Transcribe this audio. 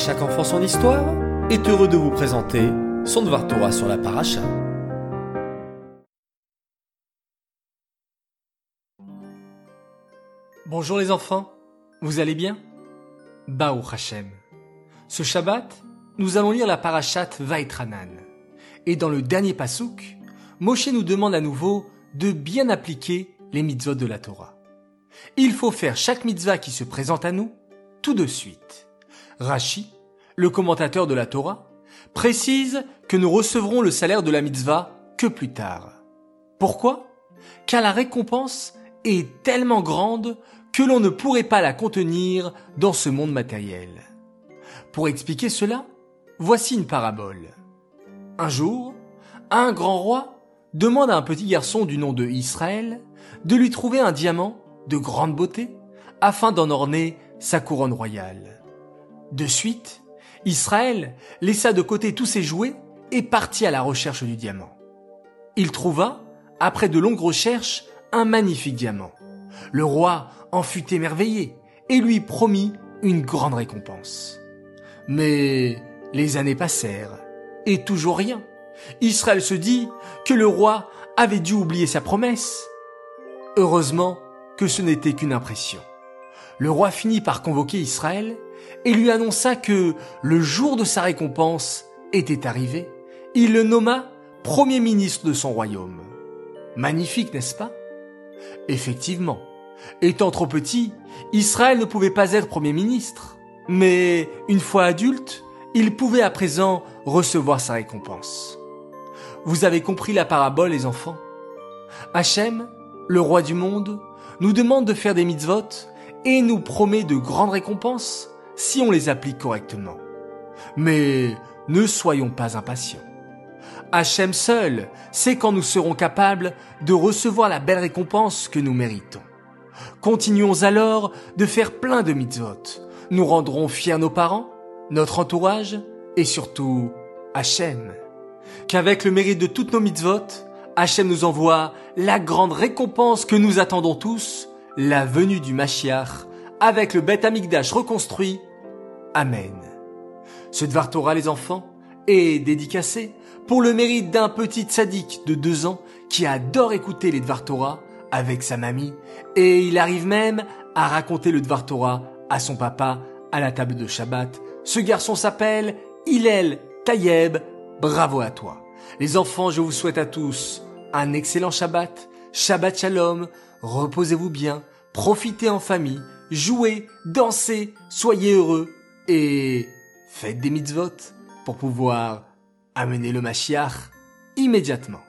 chaque enfant son histoire est heureux de vous présenter son Dvar Torah sur la paracha. Bonjour les enfants, vous allez bien? Baou Hashem. Ce Shabbat, nous allons lire la parachat Vaitranan. Et dans le dernier pasouk, Moshe nous demande à nouveau de bien appliquer les mitzvot de la Torah. Il faut faire chaque mitzvah qui se présente à nous tout de suite. Rashi, le commentateur de la Torah, précise que nous recevrons le salaire de la mitzvah que plus tard. Pourquoi? Car la récompense est tellement grande que l'on ne pourrait pas la contenir dans ce monde matériel. Pour expliquer cela, voici une parabole. Un jour, un grand roi demande à un petit garçon du nom de Israël de lui trouver un diamant de grande beauté afin d'en orner sa couronne royale. De suite, Israël laissa de côté tous ses jouets et partit à la recherche du diamant. Il trouva, après de longues recherches, un magnifique diamant. Le roi en fut émerveillé et lui promit une grande récompense. Mais les années passèrent et toujours rien. Israël se dit que le roi avait dû oublier sa promesse. Heureusement que ce n'était qu'une impression. Le roi finit par convoquer Israël et lui annonça que le jour de sa récompense était arrivé. Il le nomma premier ministre de son royaume. Magnifique, n'est-ce pas? Effectivement, étant trop petit, Israël ne pouvait pas être premier ministre. Mais une fois adulte, il pouvait à présent recevoir sa récompense. Vous avez compris la parabole, les enfants? Hachem, le roi du monde, nous demande de faire des mitzvot et nous promet de grandes récompenses si on les applique correctement. Mais ne soyons pas impatients. Hachem seul sait quand nous serons capables de recevoir la belle récompense que nous méritons. Continuons alors de faire plein de mitzvot. Nous rendrons fiers nos parents, notre entourage et surtout Hachem. Qu'avec le mérite de toutes nos mitzvot, Hachem nous envoie la grande récompense que nous attendons tous, la venue du Mashiach, avec le Beth Amikdash reconstruit. Amen. Ce Dvar Torah, les enfants, est dédicacé pour le mérite d'un petit tzaddik de deux ans qui adore écouter les Dvar Torah avec sa mamie et il arrive même à raconter le Dvar Torah à son papa à la table de Shabbat. Ce garçon s'appelle Hillel Tayeb. Bravo à toi. Les enfants, je vous souhaite à tous un excellent Shabbat. Shabbat Shalom. Reposez-vous bien. Profitez en famille. Jouez, dansez, soyez heureux et faites des mitzvot pour pouvoir amener le Mashiach immédiatement.